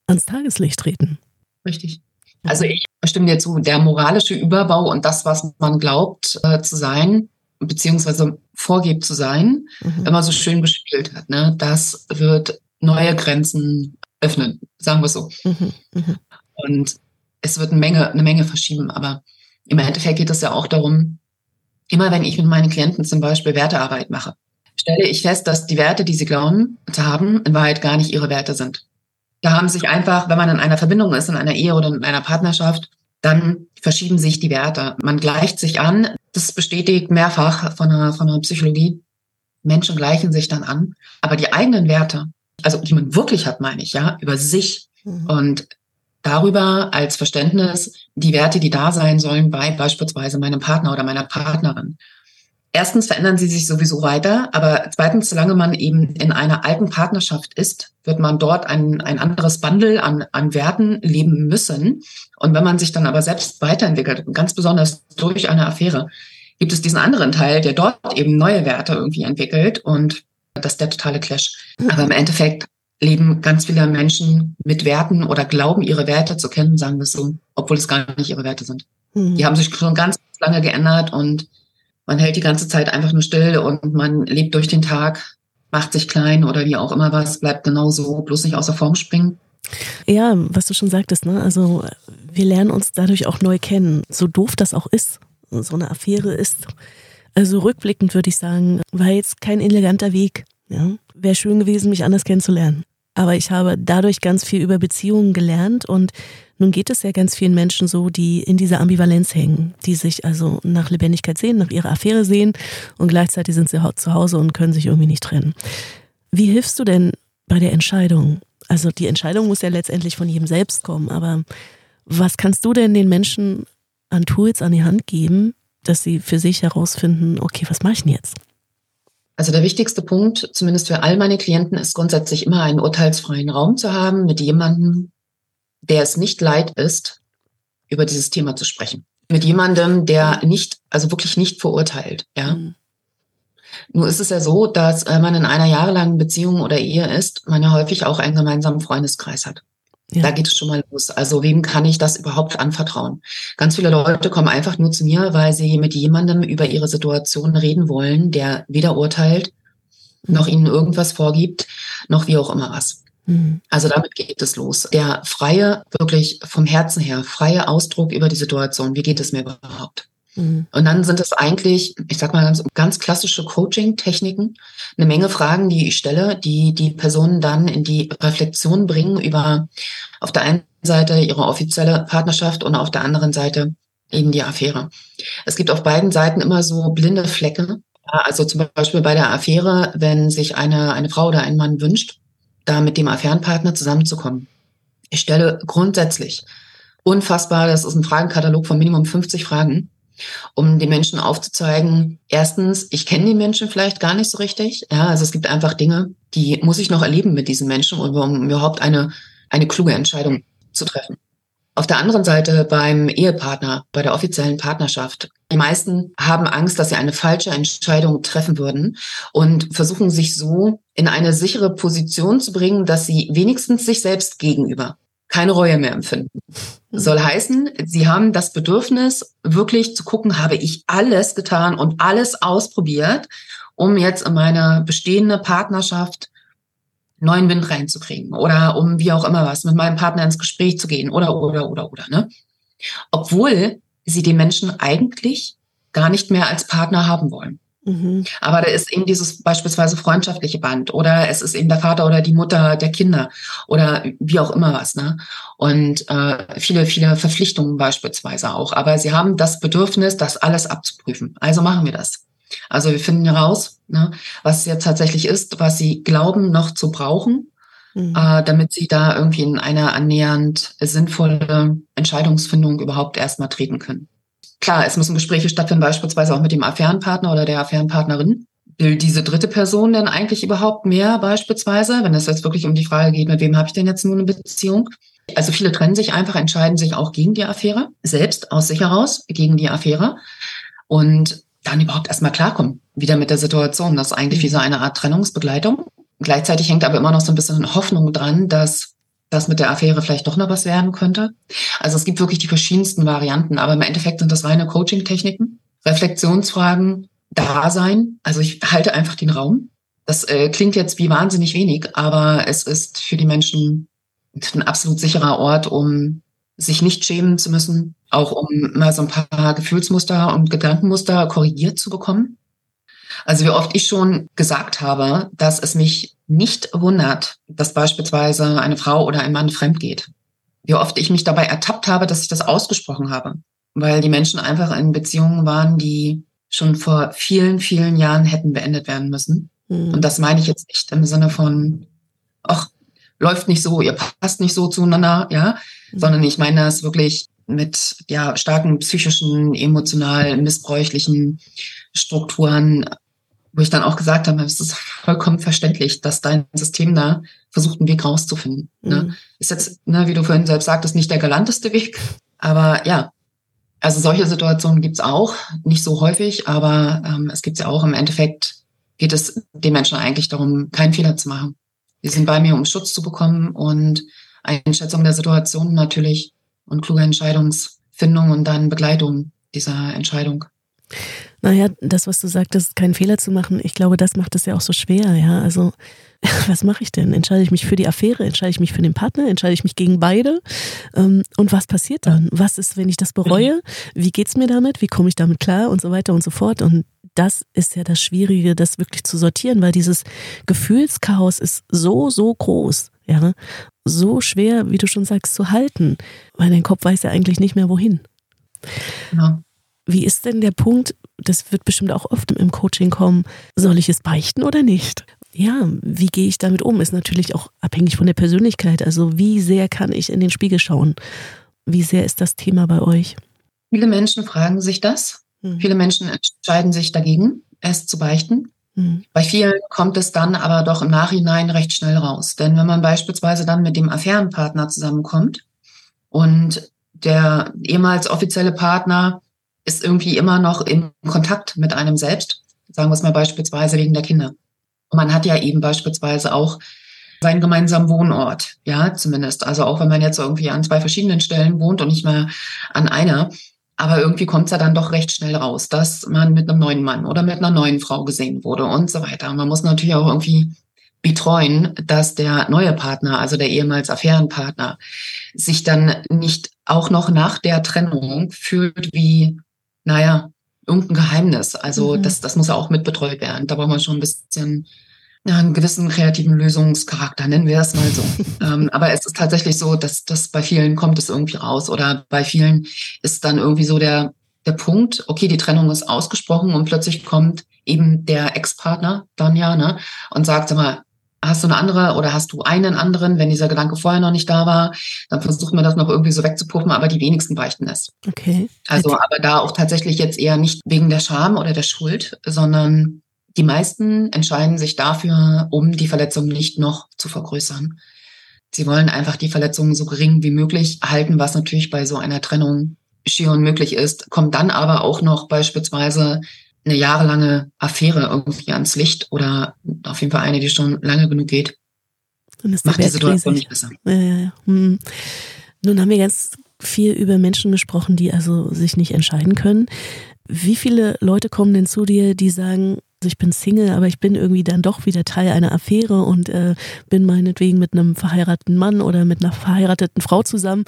ans Tageslicht treten. Richtig. Also ich stimme dir zu, der moralische Überbau und das, was man glaubt äh, zu sein, beziehungsweise vorgibt zu sein, mhm. immer so schön bespielt hat, ne? das wird neue Grenzen öffnen, sagen wir so. Mhm. Mhm. Und es wird eine Menge, eine Menge verschieben, aber im Endeffekt geht es ja auch darum, immer wenn ich mit meinen Klienten zum Beispiel Wertearbeit mache, stelle ich fest, dass die Werte, die sie glauben zu haben, in Wahrheit gar nicht ihre Werte sind. Da haben sich einfach, wenn man in einer Verbindung ist, in einer Ehe oder in einer Partnerschaft, dann verschieben sich die Werte. Man gleicht sich an. Das bestätigt mehrfach von der, von der Psychologie. Menschen gleichen sich dann an. Aber die eigenen Werte, also die man wirklich hat, meine ich, ja, über sich mhm. und darüber als Verständnis die Werte, die da sein sollen bei beispielsweise meinem Partner oder meiner Partnerin. Erstens verändern sie sich sowieso weiter, aber zweitens, solange man eben in einer alten Partnerschaft ist, wird man dort ein, ein anderes Bundle an, an Werten leben müssen. Und wenn man sich dann aber selbst weiterentwickelt, ganz besonders durch eine Affäre, gibt es diesen anderen Teil, der dort eben neue Werte irgendwie entwickelt und das ist der totale Clash. Aber im Endeffekt leben ganz viele Menschen mit Werten oder glauben ihre Werte zu kennen, sagen wir so, obwohl es gar nicht ihre Werte sind. Mhm. Die haben sich schon ganz lange geändert und man hält die ganze Zeit einfach nur still und man lebt durch den Tag, macht sich klein oder wie auch immer was, bleibt genau so, bloß nicht außer Form springen. Ja, was du schon sagtest, ne? Also wir lernen uns dadurch auch neu kennen. So doof das auch ist. So eine Affäre ist. Also rückblickend würde ich sagen, war jetzt kein eleganter Weg. Ja? Wäre schön gewesen, mich anders kennenzulernen. Aber ich habe dadurch ganz viel über Beziehungen gelernt und nun geht es ja ganz vielen Menschen so, die in dieser Ambivalenz hängen, die sich also nach Lebendigkeit sehen, nach ihrer Affäre sehen und gleichzeitig sind sie zu Hause und können sich irgendwie nicht trennen. Wie hilfst du denn bei der Entscheidung? Also die Entscheidung muss ja letztendlich von jedem selbst kommen, aber was kannst du denn den Menschen an Tools an die Hand geben, dass sie für sich herausfinden, okay, was mache ich denn jetzt? Also der wichtigste Punkt, zumindest für all meine Klienten, ist grundsätzlich immer einen urteilsfreien Raum zu haben mit jemandem, der es nicht leid ist, über dieses Thema zu sprechen. Mit jemandem, der nicht, also wirklich nicht verurteilt, ja. Mhm. Nur ist es ja so, dass wenn man in einer jahrelangen Beziehung oder Ehe ist, man ja häufig auch einen gemeinsamen Freundeskreis hat. Ja. Da geht es schon mal los. Also wem kann ich das überhaupt anvertrauen? Ganz viele Leute kommen einfach nur zu mir, weil sie mit jemandem über ihre Situation reden wollen, der weder urteilt, noch ihnen irgendwas vorgibt, noch wie auch immer was. Mhm. Also damit geht es los. Der freie, wirklich vom Herzen her, freie Ausdruck über die Situation. Wie geht es mir überhaupt? Mhm. Und dann sind es eigentlich, ich sag mal ganz, ganz klassische Coaching-Techniken, eine Menge Fragen, die ich stelle, die die Personen dann in die Reflexion bringen über auf der einen Seite ihre offizielle Partnerschaft und auf der anderen Seite eben die Affäre. Es gibt auf beiden Seiten immer so blinde Flecke. Also zum Beispiel bei der Affäre, wenn sich eine, eine Frau oder ein Mann wünscht, da mit dem Affärenpartner zusammenzukommen. Ich stelle grundsätzlich unfassbar, das ist ein Fragenkatalog von Minimum 50 Fragen, um den Menschen aufzuzeigen, erstens, ich kenne die Menschen vielleicht gar nicht so richtig. Ja, also es gibt einfach Dinge, die muss ich noch erleben mit diesen Menschen, um überhaupt eine, eine kluge Entscheidung zu treffen. Auf der anderen Seite beim Ehepartner, bei der offiziellen Partnerschaft. Die meisten haben Angst, dass sie eine falsche Entscheidung treffen würden und versuchen sich so in eine sichere Position zu bringen, dass sie wenigstens sich selbst gegenüber keine Reue mehr empfinden. Soll heißen, sie haben das Bedürfnis, wirklich zu gucken, habe ich alles getan und alles ausprobiert, um jetzt in meine bestehende Partnerschaft neuen Wind reinzukriegen oder um wie auch immer was mit meinem Partner ins Gespräch zu gehen oder oder oder oder ne? Obwohl sie den Menschen eigentlich gar nicht mehr als Partner haben wollen. Mhm. Aber da ist eben dieses beispielsweise freundschaftliche Band oder es ist eben der Vater oder die Mutter der Kinder oder wie auch immer was. Ne? Und äh, viele, viele Verpflichtungen beispielsweise auch. Aber sie haben das Bedürfnis, das alles abzuprüfen. Also machen wir das. Also wir finden heraus, ne, was es jetzt tatsächlich ist, was sie glauben noch zu brauchen, mhm. äh, damit sie da irgendwie in eine annähernd sinnvolle Entscheidungsfindung überhaupt erstmal treten können. Klar, es müssen Gespräche stattfinden, beispielsweise auch mit dem Affärenpartner oder der Affärenpartnerin, will diese dritte Person denn eigentlich überhaupt mehr beispielsweise, wenn es jetzt wirklich um die Frage geht, mit wem habe ich denn jetzt nun eine Beziehung? Also viele trennen sich einfach, entscheiden sich auch gegen die Affäre, selbst aus sich heraus gegen die Affäre und dann überhaupt erstmal klarkommen, wieder mit der Situation. Das ist eigentlich wie so eine Art Trennungsbegleitung. Gleichzeitig hängt aber immer noch so ein bisschen Hoffnung dran, dass das mit der Affäre vielleicht doch noch was werden könnte. Also es gibt wirklich die verschiedensten Varianten, aber im Endeffekt sind das reine Coaching-Techniken, Reflexionsfragen, Dasein. Also ich halte einfach den Raum. Das äh, klingt jetzt wie wahnsinnig wenig, aber es ist für die Menschen ein absolut sicherer Ort, um sich nicht schämen zu müssen, auch um mal so ein paar Gefühlsmuster und Gedankenmuster korrigiert zu bekommen. Also wie oft ich schon gesagt habe, dass es mich nicht wundert, dass beispielsweise eine Frau oder ein Mann fremd geht. Wie oft ich mich dabei ertappt habe, dass ich das ausgesprochen habe, weil die Menschen einfach in Beziehungen waren, die schon vor vielen, vielen Jahren hätten beendet werden müssen. Mhm. Und das meine ich jetzt nicht im Sinne von, ach, läuft nicht so, ihr passt nicht so zueinander, ja, mhm. sondern ich meine das wirklich mit ja starken psychischen, emotional missbräuchlichen Strukturen, wo ich dann auch gesagt habe, es ist vollkommen verständlich, dass dein System da versucht, einen Weg rauszufinden. Ne? Mhm. Ne? Ist jetzt, ne, wie du vorhin selbst sagtest, nicht der galanteste Weg, aber ja, also solche Situationen gibt's auch, nicht so häufig, aber ähm, es gibt's ja auch. Im Endeffekt geht es den Menschen eigentlich darum, keinen Fehler zu machen. Sie sind bei mir, um Schutz zu bekommen und Einschätzung der Situation natürlich und kluge Entscheidungsfindung und dann Begleitung dieser Entscheidung. Naja, das, was du sagtest, keinen Fehler zu machen, ich glaube, das macht es ja auch so schwer, ja. Also, was mache ich denn? Entscheide ich mich für die Affäre? Entscheide ich mich für den Partner? Entscheide ich mich gegen beide? Ähm, und was passiert dann? Was ist, wenn ich das bereue? Wie geht's mir damit? Wie komme ich damit klar? Und so weiter und so fort. Und das ist ja das Schwierige, das wirklich zu sortieren, weil dieses Gefühlschaos ist so, so groß, ja. So schwer, wie du schon sagst, zu halten, weil dein Kopf weiß ja eigentlich nicht mehr wohin. Ja. Wie ist denn der Punkt, das wird bestimmt auch oft im Coaching kommen, soll ich es beichten oder nicht? Ja, wie gehe ich damit um? Ist natürlich auch abhängig von der Persönlichkeit. Also wie sehr kann ich in den Spiegel schauen? Wie sehr ist das Thema bei euch? Viele Menschen fragen sich das. Hm. Viele Menschen entscheiden sich dagegen, es zu beichten. Hm. Bei vielen kommt es dann aber doch im Nachhinein recht schnell raus. Denn wenn man beispielsweise dann mit dem Affärenpartner zusammenkommt und der ehemals offizielle Partner ist irgendwie immer noch in Kontakt mit einem selbst, sagen wir es mal beispielsweise wegen der Kinder. Und man hat ja eben beispielsweise auch seinen gemeinsamen Wohnort, ja, zumindest. Also auch wenn man jetzt irgendwie an zwei verschiedenen Stellen wohnt und nicht mehr an einer. Aber irgendwie kommt es ja dann doch recht schnell raus, dass man mit einem neuen Mann oder mit einer neuen Frau gesehen wurde und so weiter. Und man muss natürlich auch irgendwie betreuen, dass der neue Partner, also der ehemals Affärenpartner, sich dann nicht auch noch nach der Trennung fühlt wie naja, irgendein Geheimnis. Also mhm. das, das muss ja auch mit betreut werden. Da braucht man schon ein bisschen ja, einen gewissen kreativen Lösungscharakter, nennen wir es mal so. ähm, aber es ist tatsächlich so, dass das bei vielen kommt es irgendwie raus oder bei vielen ist dann irgendwie so der, der Punkt, okay, die Trennung ist ausgesprochen und plötzlich kommt eben der Ex-Partner dann ja, ne, und sagt, sag mal, hast du eine andere oder hast du einen anderen, wenn dieser Gedanke vorher noch nicht da war, dann versucht man das noch irgendwie so wegzupuffen, aber die wenigsten beichten es. Okay. Also, aber da auch tatsächlich jetzt eher nicht wegen der Scham oder der Schuld, sondern die meisten entscheiden sich dafür, um die Verletzung nicht noch zu vergrößern. Sie wollen einfach die Verletzung so gering wie möglich halten, was natürlich bei so einer Trennung schier unmöglich ist, kommt dann aber auch noch beispielsweise eine jahrelange Affäre irgendwie ans Licht oder auf jeden Fall eine, die schon lange genug geht. Und das macht die Situation nicht besser. Ja, ja, ja. Hm. Nun haben wir ganz viel über Menschen gesprochen, die also sich nicht entscheiden können. Wie viele Leute kommen denn zu dir, die sagen, also ich bin Single, aber ich bin irgendwie dann doch wieder Teil einer Affäre und äh, bin meinetwegen mit einem verheirateten Mann oder mit einer verheirateten Frau zusammen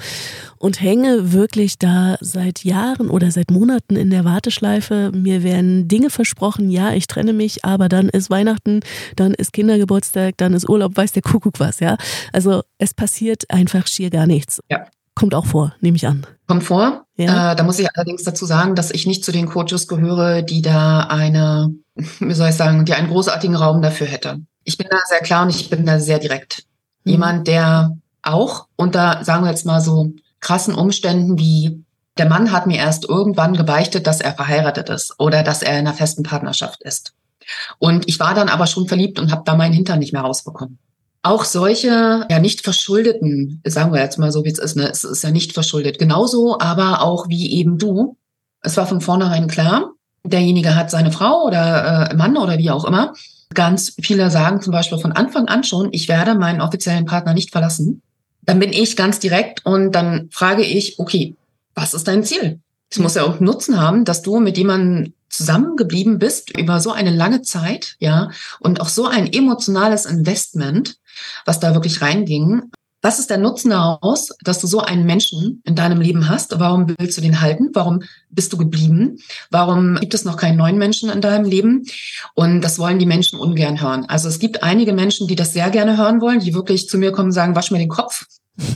und hänge wirklich da seit Jahren oder seit Monaten in der Warteschleife. Mir werden Dinge versprochen, ja, ich trenne mich, aber dann ist Weihnachten, dann ist Kindergeburtstag, dann ist Urlaub, weiß der Kuckuck was, ja. Also es passiert einfach schier gar nichts. Ja. Kommt auch vor, nehme ich an. Kommt vor. Ja. Äh, da muss ich allerdings dazu sagen, dass ich nicht zu den Coaches gehöre, die da eine wie soll ich sagen, die einen großartigen Raum dafür hätte. Ich bin da sehr klar und ich bin da sehr direkt. Mhm. Jemand, der auch unter, sagen wir jetzt mal so, krassen Umständen wie der Mann hat mir erst irgendwann gebeichtet, dass er verheiratet ist oder dass er in einer festen Partnerschaft ist. Und ich war dann aber schon verliebt und habe da meinen Hintern nicht mehr rausbekommen. Auch solche ja nicht verschuldeten, sagen wir jetzt mal so, wie es ist, ne? es ist ja nicht verschuldet. Genauso aber auch wie eben du. Es war von vornherein klar, derjenige hat seine Frau oder äh, Mann oder wie auch immer. Ganz viele sagen zum Beispiel von Anfang an schon, ich werde meinen offiziellen Partner nicht verlassen. Dann bin ich ganz direkt und dann frage ich, okay, was ist dein Ziel? Es muss ja auch Nutzen haben, dass du mit jemandem zusammengeblieben bist über so eine lange Zeit, ja, und auch so ein emotionales Investment, was da wirklich reinging. Was ist der Nutzen daraus, dass du so einen Menschen in deinem Leben hast? Warum willst du den halten? Warum bist du geblieben? Warum gibt es noch keinen neuen Menschen in deinem Leben? Und das wollen die Menschen ungern hören. Also es gibt einige Menschen, die das sehr gerne hören wollen, die wirklich zu mir kommen und sagen, wasch mir den Kopf.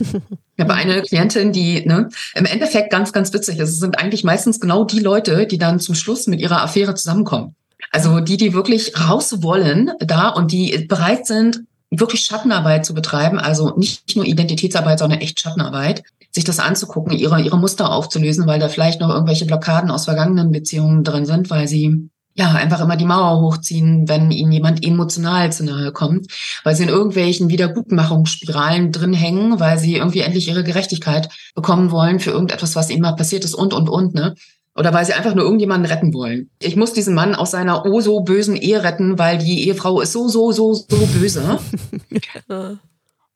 Ich habe eine Klientin, die ne, im Endeffekt ganz, ganz witzig ist. Es sind eigentlich meistens genau die Leute, die dann zum Schluss mit ihrer Affäre zusammenkommen. Also die, die wirklich raus wollen da und die bereit sind, wirklich Schattenarbeit zu betreiben, also nicht nur Identitätsarbeit, sondern echt Schattenarbeit, sich das anzugucken, ihre, ihre Muster aufzulösen, weil da vielleicht noch irgendwelche Blockaden aus vergangenen Beziehungen drin sind, weil sie ja, einfach immer die Mauer hochziehen, wenn ihnen jemand emotional zu nahe kommt, weil sie in irgendwelchen Wiedergutmachungsspiralen drin hängen, weil sie irgendwie endlich ihre Gerechtigkeit bekommen wollen für irgendetwas, was ihnen mal passiert ist und, und, und, ne? Oder weil sie einfach nur irgendjemanden retten wollen. Ich muss diesen Mann aus seiner oh so bösen Ehe retten, weil die Ehefrau ist so, so, so, so böse.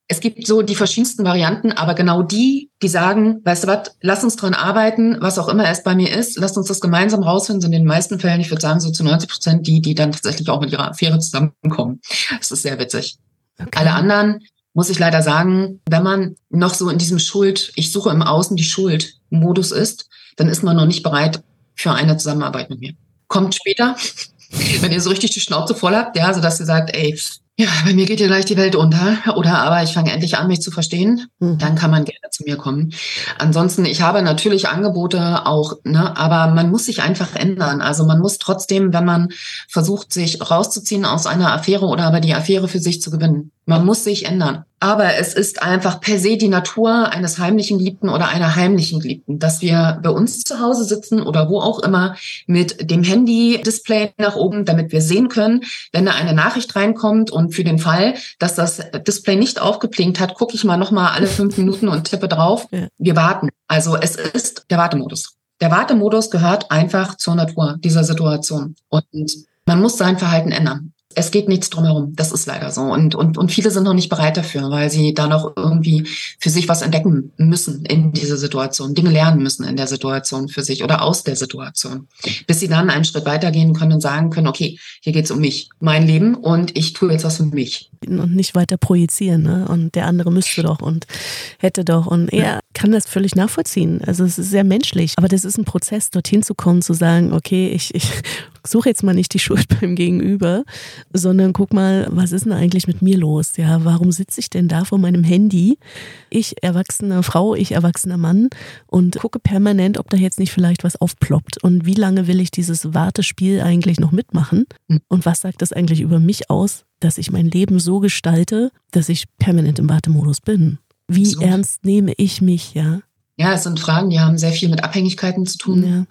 es gibt so die verschiedensten Varianten, aber genau die, die sagen, weißt du was, lass uns dran arbeiten, was auch immer es bei mir ist, lass uns das gemeinsam rausfinden, sind in den meisten Fällen, ich würde sagen, so zu 90 Prozent die, die dann tatsächlich auch mit ihrer Affäre zusammenkommen. Das ist sehr witzig. Okay. Alle anderen, muss ich leider sagen, wenn man noch so in diesem Schuld, ich suche im Außen die Schuld Modus ist, dann ist man noch nicht bereit für eine Zusammenarbeit mit mir. Kommt später, wenn ihr so richtig die Schnauze voll habt, ja, so dass ihr sagt, ey, ja, bei mir geht ja gleich die Welt unter. Oder aber ich fange endlich an, mich zu verstehen. Mhm. Dann kann man gerne zu mir kommen. Ansonsten, ich habe natürlich Angebote auch, ne, aber man muss sich einfach ändern. Also man muss trotzdem, wenn man versucht, sich rauszuziehen aus einer Affäre oder aber die Affäre für sich zu gewinnen, man muss sich ändern. Aber es ist einfach per se die Natur eines heimlichen Geliebten oder einer heimlichen Geliebten, dass wir bei uns zu Hause sitzen oder wo auch immer mit dem Handy-Display nach oben, damit wir sehen können, wenn da eine Nachricht reinkommt und für den Fall, dass das Display nicht aufgeblinkt hat, gucke ich mal nochmal alle fünf Minuten und tippe drauf. Wir warten. Also es ist der Wartemodus. Der Wartemodus gehört einfach zur Natur dieser Situation. Und man muss sein Verhalten ändern es geht nichts drumherum. Das ist leider so. Und, und, und viele sind noch nicht bereit dafür, weil sie da noch irgendwie für sich was entdecken müssen in dieser Situation, Dinge lernen müssen in der Situation für sich oder aus der Situation. Bis sie dann einen Schritt weitergehen können und sagen können, okay, hier geht's um mich, mein Leben und ich tue jetzt was für mich. Und nicht weiter projizieren, ne? Und der andere müsste doch und hätte doch. Und er kann das völlig nachvollziehen. Also es ist sehr menschlich. Aber das ist ein Prozess, dorthin zu kommen, zu sagen, okay, ich, ich suche jetzt mal nicht die Schuld beim Gegenüber, sondern guck mal, was ist denn eigentlich mit mir los? Ja, warum sitze ich denn da vor meinem Handy? Ich erwachsene Frau, ich erwachsener Mann und gucke permanent, ob da jetzt nicht vielleicht was aufploppt. Und wie lange will ich dieses Wartespiel eigentlich noch mitmachen? Und was sagt das eigentlich über mich aus, dass ich mein Leben so gestalte, dass ich permanent im Wartemodus bin? Wie so. ernst nehme ich mich, ja? Ja, es sind Fragen, die haben sehr viel mit Abhängigkeiten zu tun. Ja.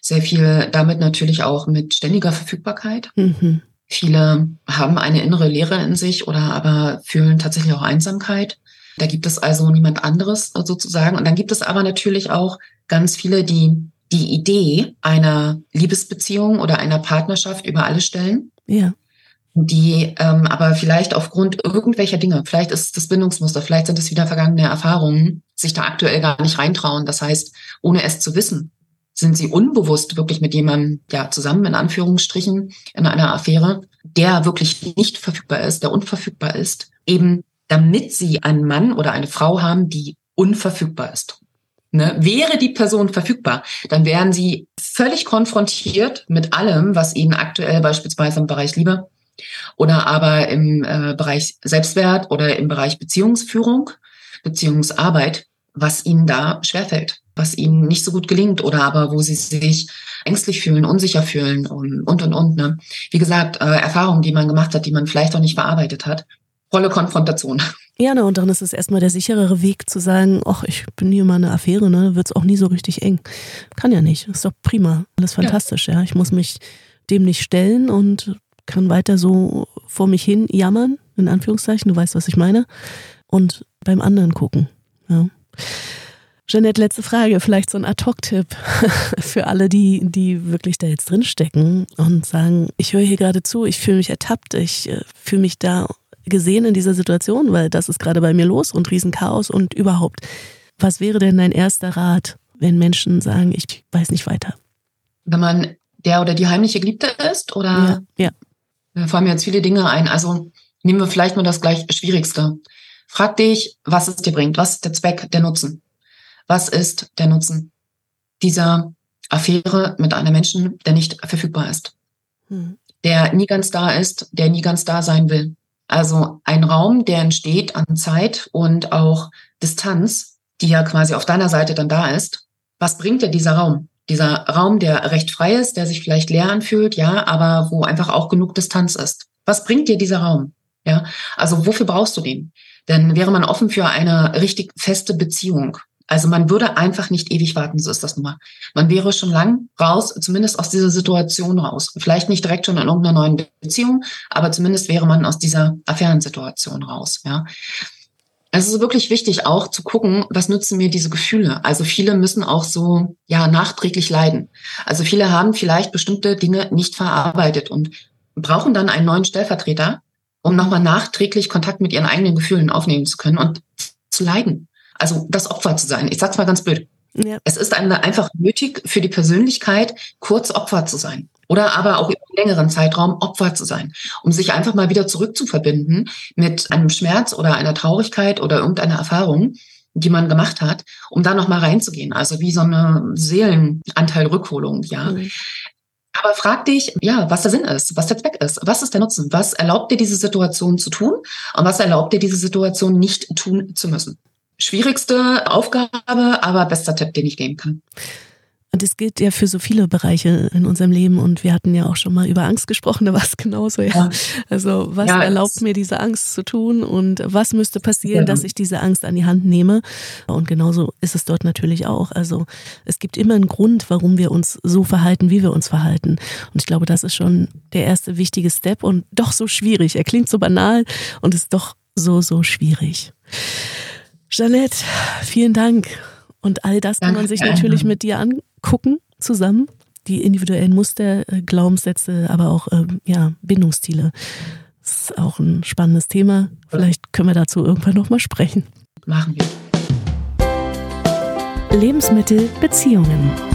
Sehr viel damit natürlich auch mit ständiger Verfügbarkeit. Mhm. Viele haben eine innere Leere in sich oder aber fühlen tatsächlich auch Einsamkeit. Da gibt es also niemand anderes sozusagen. Und dann gibt es aber natürlich auch ganz viele, die die Idee einer Liebesbeziehung oder einer Partnerschaft über alles stellen. Ja die ähm, aber vielleicht aufgrund irgendwelcher Dinge, vielleicht ist das Bindungsmuster, vielleicht sind es wieder vergangene Erfahrungen, sich da aktuell gar nicht reintrauen. Das heißt, ohne es zu wissen, sind sie unbewusst wirklich mit jemandem ja zusammen in Anführungsstrichen in einer Affäre, der wirklich nicht verfügbar ist, der unverfügbar ist, eben damit sie einen Mann oder eine Frau haben, die unverfügbar ist. Ne? Wäre die Person verfügbar, dann wären sie völlig konfrontiert mit allem, was ihnen aktuell beispielsweise im Bereich Liebe oder aber im äh, Bereich Selbstwert oder im Bereich Beziehungsführung, Beziehungsarbeit, was ihnen da schwerfällt, was ihnen nicht so gut gelingt oder aber wo sie sich ängstlich fühlen, unsicher fühlen und und und. und ne? Wie gesagt, äh, Erfahrungen, die man gemacht hat, die man vielleicht auch nicht verarbeitet hat. Volle Konfrontation. Ja, ne, und dann ist es erstmal der sicherere Weg zu sagen, ach, ich bin hier mal eine Affäre, ne, wird's auch nie so richtig eng. Kann ja nicht. Ist doch prima. Alles fantastisch, ja. ja. Ich muss mich dem nicht stellen und kann weiter so vor mich hin jammern, in Anführungszeichen, du weißt, was ich meine, und beim anderen gucken. Ja. Jeanette, letzte Frage, vielleicht so ein Ad-Hoc-Tipp für alle, die, die wirklich da jetzt drinstecken und sagen, ich höre hier gerade zu, ich fühle mich ertappt, ich äh, fühle mich da gesehen in dieser Situation, weil das ist gerade bei mir los und Riesenchaos und überhaupt. Was wäre denn dein erster Rat, wenn Menschen sagen, ich weiß nicht weiter? Wenn man der oder die heimliche Geliebte ist oder? Ja. ja. Da fallen mir jetzt viele Dinge ein. Also nehmen wir vielleicht mal das gleich Schwierigste. Frag dich, was es dir bringt. Was ist der Zweck, der Nutzen? Was ist der Nutzen dieser Affäre mit einem Menschen, der nicht verfügbar ist? Hm. Der nie ganz da ist, der nie ganz da sein will. Also ein Raum, der entsteht an Zeit und auch Distanz, die ja quasi auf deiner Seite dann da ist. Was bringt dir dieser Raum? Dieser Raum, der recht frei ist, der sich vielleicht leer anfühlt, ja, aber wo einfach auch genug Distanz ist. Was bringt dir dieser Raum? Ja, also wofür brauchst du den? Denn wäre man offen für eine richtig feste Beziehung, also man würde einfach nicht ewig warten, so ist das nun mal. Man wäre schon lang raus, zumindest aus dieser Situation raus. Vielleicht nicht direkt schon in irgendeiner neuen Beziehung, aber zumindest wäre man aus dieser Affärensituation raus, ja. Es ist wirklich wichtig auch zu gucken, was nützen mir diese Gefühle. Also viele müssen auch so, ja, nachträglich leiden. Also viele haben vielleicht bestimmte Dinge nicht verarbeitet und brauchen dann einen neuen Stellvertreter, um nochmal nachträglich Kontakt mit ihren eigenen Gefühlen aufnehmen zu können und zu leiden. Also das Opfer zu sein. Ich sag's mal ganz blöd. Ja. Es ist einfach nötig für die Persönlichkeit, kurz Opfer zu sein. Oder aber auch über einen längeren Zeitraum Opfer zu sein, um sich einfach mal wieder zurückzuverbinden mit einem Schmerz oder einer Traurigkeit oder irgendeiner Erfahrung, die man gemacht hat, um da nochmal reinzugehen. Also wie so eine Seelenanteilrückholung, ja. Mhm. Aber frag dich, ja, was der Sinn ist, was der Zweck ist, was ist der Nutzen, was erlaubt dir diese Situation zu tun und was erlaubt dir diese Situation nicht tun zu müssen schwierigste Aufgabe, aber bester Tipp, den ich geben kann. Und es gilt ja für so viele Bereiche in unserem Leben und wir hatten ja auch schon mal über Angst gesprochen, da war es genauso, ja. ja. Also was ja, erlaubt mir diese Angst zu tun und was müsste passieren, ja. dass ich diese Angst an die Hand nehme? Und genauso ist es dort natürlich auch. Also es gibt immer einen Grund, warum wir uns so verhalten, wie wir uns verhalten. Und ich glaube, das ist schon der erste wichtige Step und doch so schwierig. Er klingt so banal und ist doch so, so schwierig. Jeanette, vielen Dank. Und all das kann man sich natürlich mit dir angucken zusammen. Die individuellen Muster, äh, Glaubenssätze, aber auch ähm, ja, Bindungsstile. Das ist auch ein spannendes Thema. Vielleicht können wir dazu irgendwann nochmal sprechen. Machen wir. Lebensmittel Beziehungen.